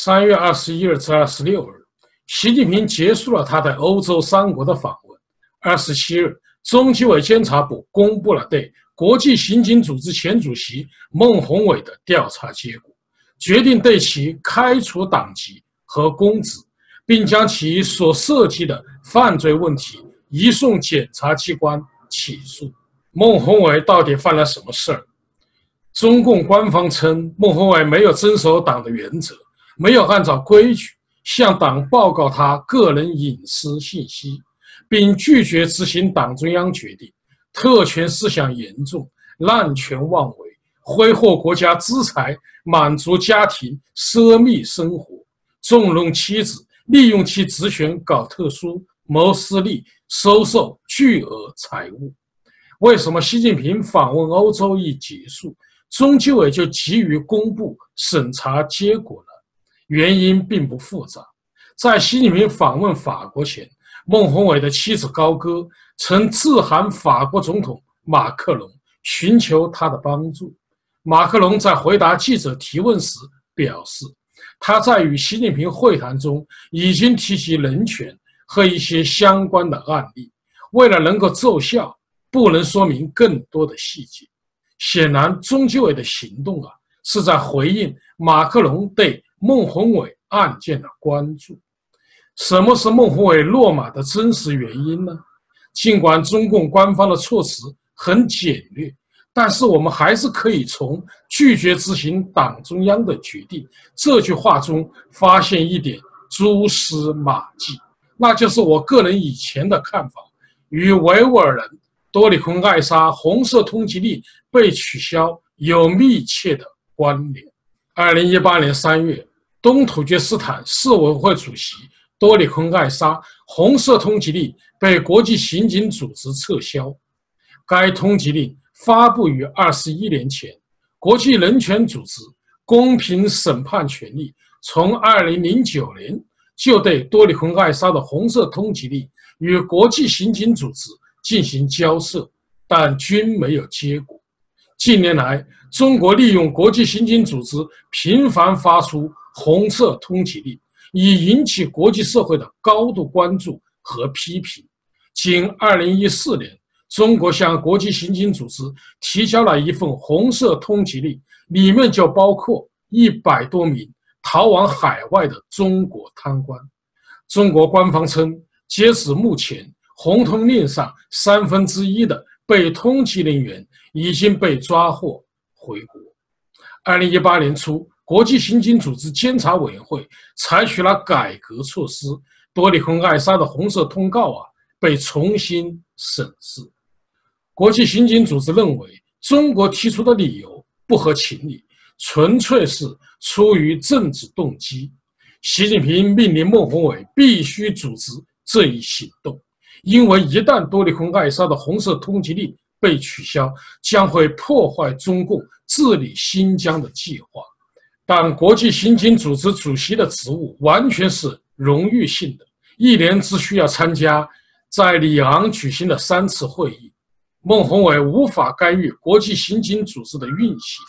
三月二十一日至二十六日，习近平结束了他在欧洲三国的访问。二十七日，中纪委监察部公布了对国际刑警组织前主席孟宏伟的调查结果，决定对其开除党籍和公职，并将其所涉及的犯罪问题移送检察机关起诉。孟宏伟到底犯了什么事儿？中共官方称，孟宏伟没有遵守党的原则。没有按照规矩向党报告他个人隐私信息，并拒绝执行党中央决定，特权思想严重，滥权妄为，挥霍国家资财，满足家庭奢靡生活，纵容妻子，利用其职权搞特殊，谋私利，收受巨额财物。为什么习近平访问欧洲一结束，中纪委就急于公布审查结果呢？原因并不复杂，在习近平访问法国前，孟宏伟的妻子高歌曾致函法国总统马克龙，寻求他的帮助。马克龙在回答记者提问时表示，他在与习近平会谈中已经提及人权和一些相关的案例，为了能够奏效，不能说明更多的细节。显然，中纪委的行动啊，是在回应马克龙对。孟宏伟案件的关注，什么是孟宏伟落马的真实原因呢？尽管中共官方的措辞很简略，但是我们还是可以从“拒绝执行党中央的决定”这句话中发现一点蛛丝马迹，那就是我个人以前的看法与维吾尔人多里坤艾莎红色通缉令被取消有密切的关联。二零一八年三月。东土厥斯坦市委会主席多里坤艾沙红色通缉令被国际刑警组织撤销。该通缉令发布于二十一年前。国际人权组织公平审判权利从二零零九年就对多里坤艾沙的红色通缉令与国际刑警组织进行交涉，但均没有结果。近年来，中国利用国际刑警组织频繁发出。红色通缉令已引起国际社会的高度关注和批评。仅2014年，中国向国际刑警组织提交了一份红色通缉令，里面就包括一百多名逃往海外的中国贪官。中国官方称，截止目前，红通令上三分之一的被通缉人员已经被抓获回国。2018年初。国际刑警组织监察委员会采取了改革措施，多里坤艾莎的红色通告啊被重新审视。国际刑警组织认为，中国提出的理由不合情理，纯粹是出于政治动机。习近平命令孟宏伟必须组织这一行动，因为一旦多里坤艾莎的红色通缉令被取消，将会破坏中共治理新疆的计划。但国际刑警组织主席的职务完全是荣誉性的，一年只需要参加在里昂举行的三次会议。孟宏伟无法干预国际刑警组织的运行。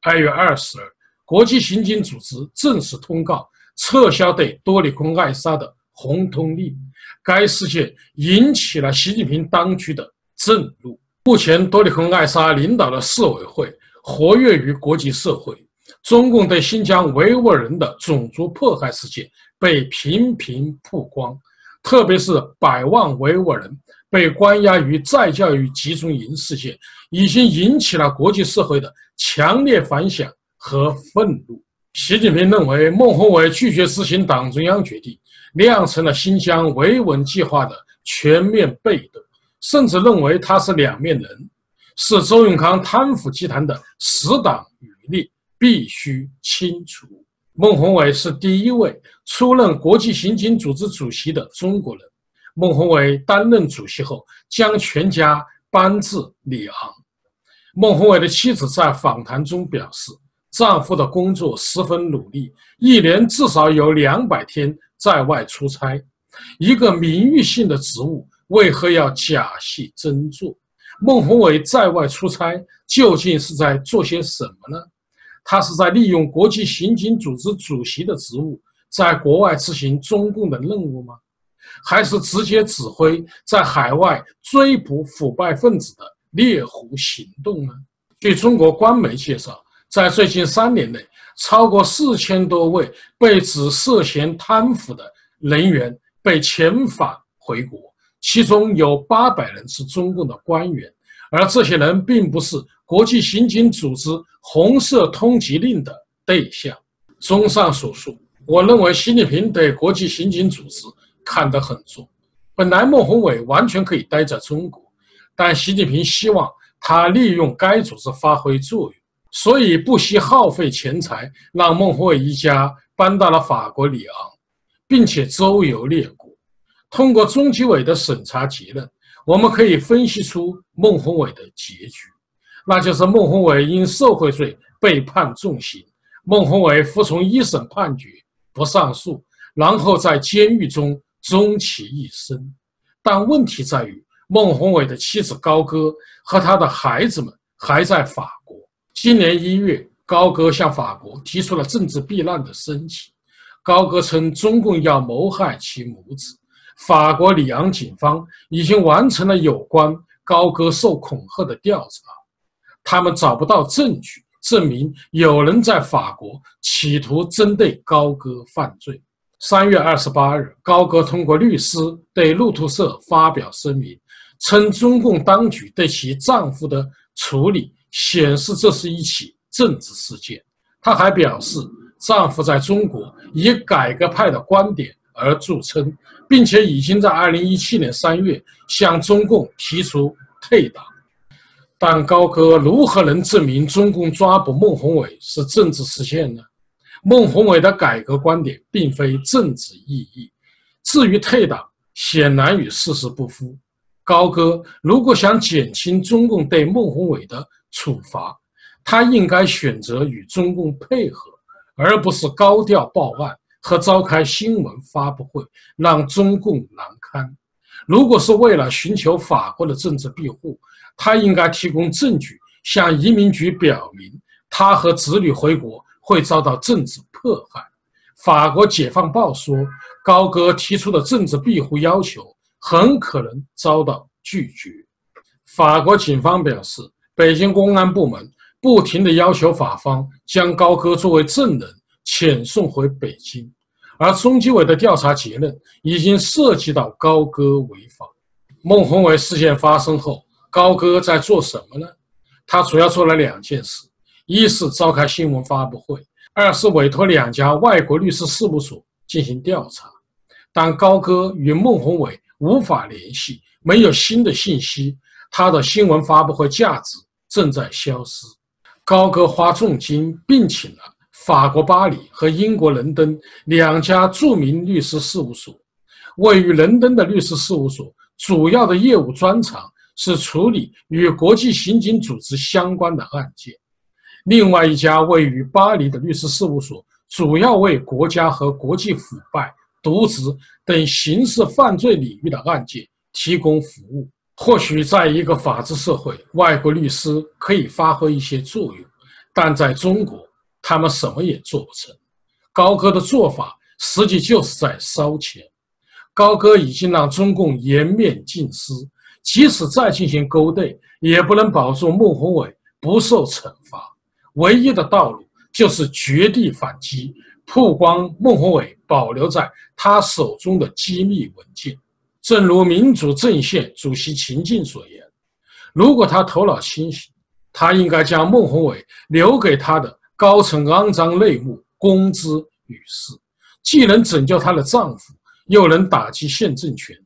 二月二十日，国际刑警组织正式通告撤销对多里坤艾莎的红通令。该事件引起了习近平当局的震怒。目前，多里坤艾莎领导的市委会活跃于国际社会。中共对新疆维吾尔人的种族迫害事件被频频曝光，特别是百万维吾尔人被关押于再教育集中营事件，已经引起了国际社会的强烈反响和愤怒。习近平认为，孟宏伟拒绝执行党中央决定，酿成了新疆维稳计划的全面被动，甚至认为他是两面人，是周永康贪腐集团的死党余孽。必须清除。孟宏伟是第一位出任国际刑警组织主席的中国人。孟宏伟担任主席后，将全家搬至里昂。孟宏伟的妻子在访谈中表示，丈夫的工作十分努力，一年至少有两百天在外出差。一个名誉性的职务，为何要假戏真做？孟宏伟在外出差究竟是在做些什么呢？他是在利用国际刑警组织主席的职务，在国外执行中共的任务吗？还是直接指挥在海外追捕腐败分子的猎狐行动呢？据中国官媒介绍，在最近三年内，超过四千多位被指涉嫌贪腐的人员被遣返回国，其中有八百人是中共的官员，而这些人并不是国际刑警组织红色通缉令的对象。综上所述，我认为习近平对国际刑警组织。看得很重。本来孟宏伟完全可以待在中国，但习近平希望他利用该组织发挥作用，所以不惜耗费钱财，让孟宏伟一家搬到了法国里昂，并且周游列国。通过中纪委的审查结论，我们可以分析出孟宏伟的结局，那就是孟宏伟因受贿罪被判重刑，孟宏伟服从一审判决不上诉，然后在监狱中。终其一生，但问题在于，孟宏伟的妻子高歌和他的孩子们还在法国。今年一月，高歌向法国提出了政治避难的申请。高歌称，中共要谋害其母子。法国里昂警方已经完成了有关高歌受恐吓的调查，他们找不到证据证明有人在法国企图针对高歌犯罪。三月二十八日，高歌通过律师对路透社发表声明，称中共当局对其丈夫的处理显示这是一起政治事件。她还表示，丈夫在中国以改革派的观点而著称，并且已经在二零一七年三月向中共提出退党。但高歌如何能证明中共抓捕孟宏伟是政治事件呢？孟宏伟的改革观点并非政治意义，至于退党，显然与事实不符。高歌如果想减轻中共对孟宏伟的处罚，他应该选择与中共配合，而不是高调报案和召开新闻发布会，让中共难堪。如果是为了寻求法国的政治庇护，他应该提供证据，向移民局表明他和子女回国。会遭到政治迫害。法国《解放报》说，高歌提出的政治庇护要求很可能遭到拒绝。法国警方表示，北京公安部门不停地要求法方将高歌作为证人遣送回北京，而中纪委的调查结论已经涉及到高歌违法。孟宏伟事件发生后，高歌在做什么呢？他主要做了两件事。一是召开新闻发布会，二是委托两家外国律师事务所进行调查。当高歌与孟宏伟无法联系，没有新的信息，他的新闻发布会价值正在消失。高歌花重金聘请了法国巴黎和英国伦敦两家著名律师事务所。位于伦敦的律师事务所主要的业务专长是处理与国际刑警组织相关的案件。另外一家位于巴黎的律师事务所，主要为国家和国际腐败、渎职等刑事犯罪领域的案件提供服务。或许在一个法治社会，外国律师可以发挥一些作用，但在中国，他们什么也做不成。高歌的做法实际就是在烧钱。高歌已经让中共颜面尽失，即使再进行勾兑，也不能保住孟宏伟不受惩罚。唯一的道路就是绝地反击，曝光孟宏伟保留在他手中的机密文件。正如民主阵线主席秦晋所言：“如果他头脑清醒，他应该将孟宏伟留给他的高层肮脏内幕公之于世，既能拯救她的丈夫，又能打击现政权。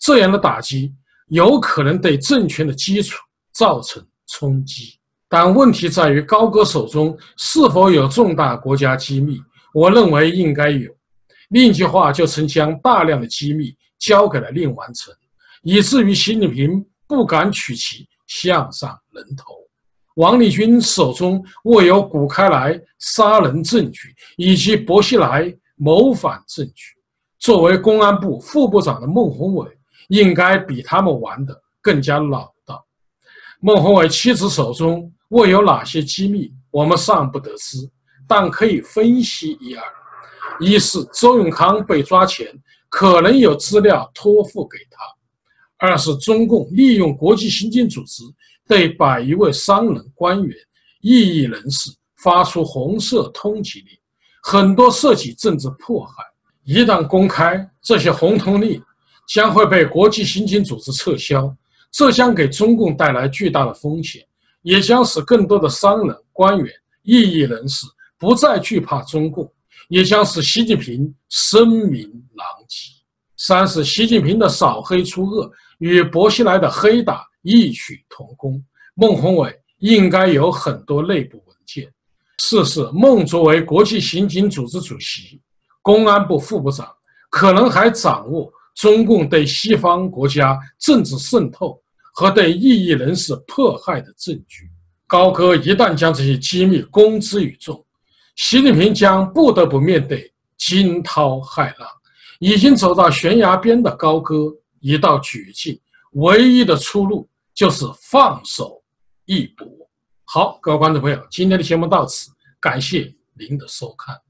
这样的打击有可能对政权的基础造成冲击。”但问题在于高歌手中是否有重大国家机密？我认为应该有。另一句话，就曾将大量的机密交给了令完成，以至于习近平不敢取其项上人头。王立军手中握有古开来杀人证据以及薄熙来谋反证据。作为公安部副部长的孟宏伟，应该比他们玩的更加老道。孟宏伟妻子手中。握有哪些机密？我们尚不得知，但可以分析一二：一是周永康被抓前，可能有资料托付给他；二是中共利用国际刑警组织对百余位商人、官员、异议人士发出红色通缉令，很多涉及政治迫害。一旦公开这些红通令，将会被国际刑警组织撤销，这将给中共带来巨大的风险，也将使更多的商人、官员、异议人士不再惧怕中共，也将使习近平声名狼藉。三是习近平的扫黑除恶与薄熙来的黑打异曲同工，孟宏伟应该有很多内部文件。四是孟作为国际刑警组织主席、公安部副部长，可能还掌握。中共对西方国家政治渗透和对异议人士迫害的证据，高歌一旦将这些机密公之于众，习近平将不得不面对惊涛骇浪。已经走到悬崖边的高歌已到绝境，唯一的出路就是放手一搏。好，各位观众朋友，今天的节目到此，感谢您的收看。